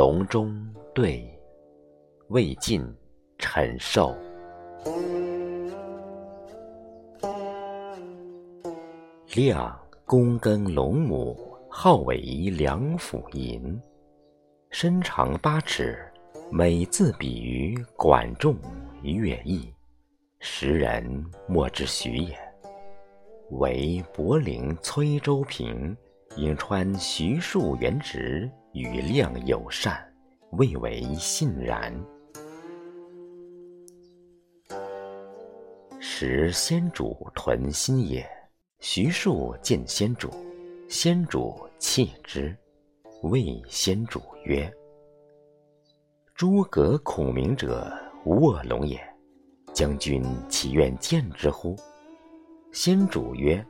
隆中对，未尽陈寿。亮躬耕龙母，号为梁甫吟。身长八尺，每字比于管仲、乐毅，时人莫之许也。为柏陵崔州平，颍川徐庶元直与亮友善，未为信然。时先主屯新野。徐庶见先主，先主弃之，谓先主曰：“诸葛孔明者，卧龙也。将军岂愿见之乎？”先主曰：“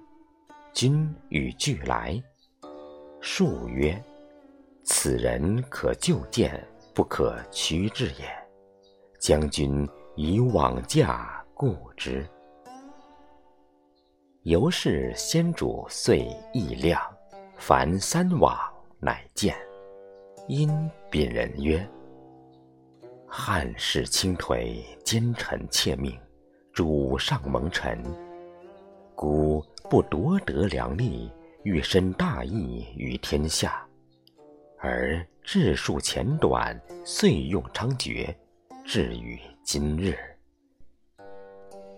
君与俱来。”庶曰：“此人可就见，不可屈至也。将军以往驾故之。”由是先主遂意亮，凡三往，乃见。因禀人曰：“汉室倾颓，奸臣窃命，主上蒙尘。孤不夺得良利，欲伸大义于天下，而治数浅短，岁用猖獗，至于今日。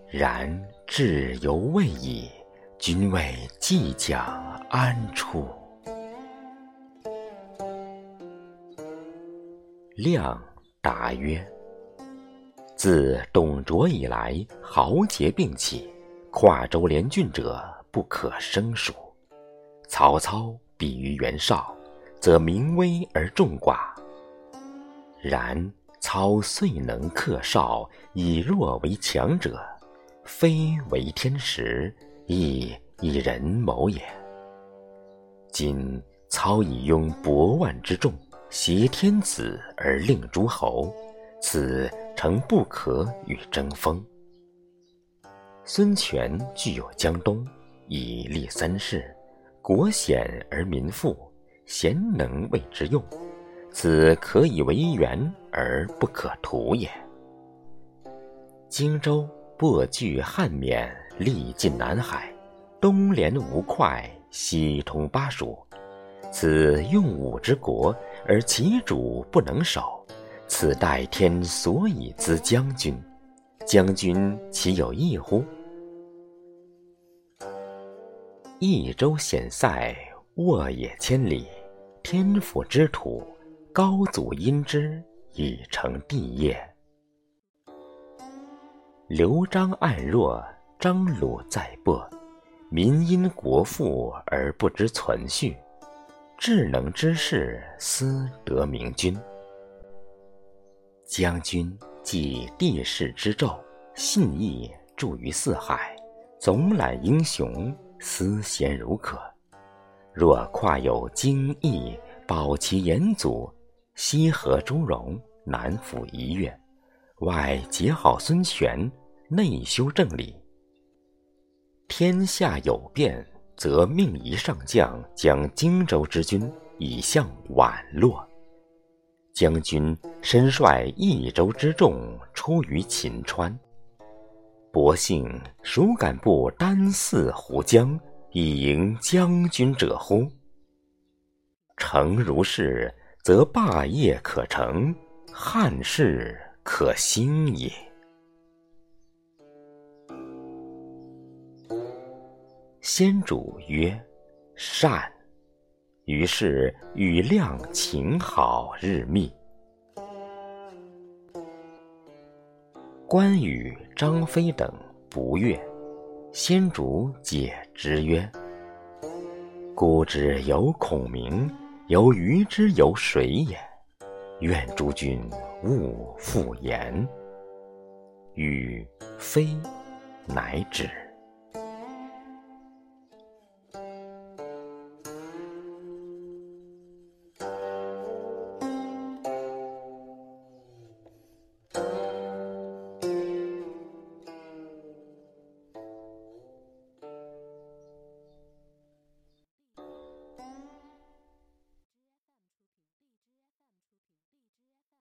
然。”志犹未已，君谓计将安处？亮答曰：“自董卓以来，豪杰并起，跨州连郡者不可胜数。曹操比于袁绍，则名威而众寡。然操遂能克绍，以弱为强者。”非为天时，亦以人谋也。今操以拥百万之众，挟天子而令诸侯，此诚不可与争锋。孙权具有江东，以立三世，国险而民富，贤能为之用，此可以为援而不可图也。荆州。破据汉沔，历尽南海，东连吴会，西通巴蜀。此用武之国，而其主不能守。此待天所以资将军，将军岂有异乎？益州险塞，沃野千里，天府之土，高祖因之以成帝业。刘璋暗弱，张鲁在薄，民因国富而不知存续。智能之士思得明君。将军即帝室之胄，信义著于四海，总揽英雄，思贤如渴。若跨有荆益，保其延祖，西和朱荣，南抚夷越，外结好孙权。内修正理，天下有变，则命一上将将荆州之军以向宛洛。将军身率益州之众出于秦川，伯幸孰敢不单四湖江以迎将军者乎？诚如是，则霸业可成，汉室可兴也。先主曰：“善。”于是与亮情好日密。关羽、张飞等不悦，先主解之曰：“孤之有孔明，有鱼之有水也？愿诸君勿复言。”与非乃止。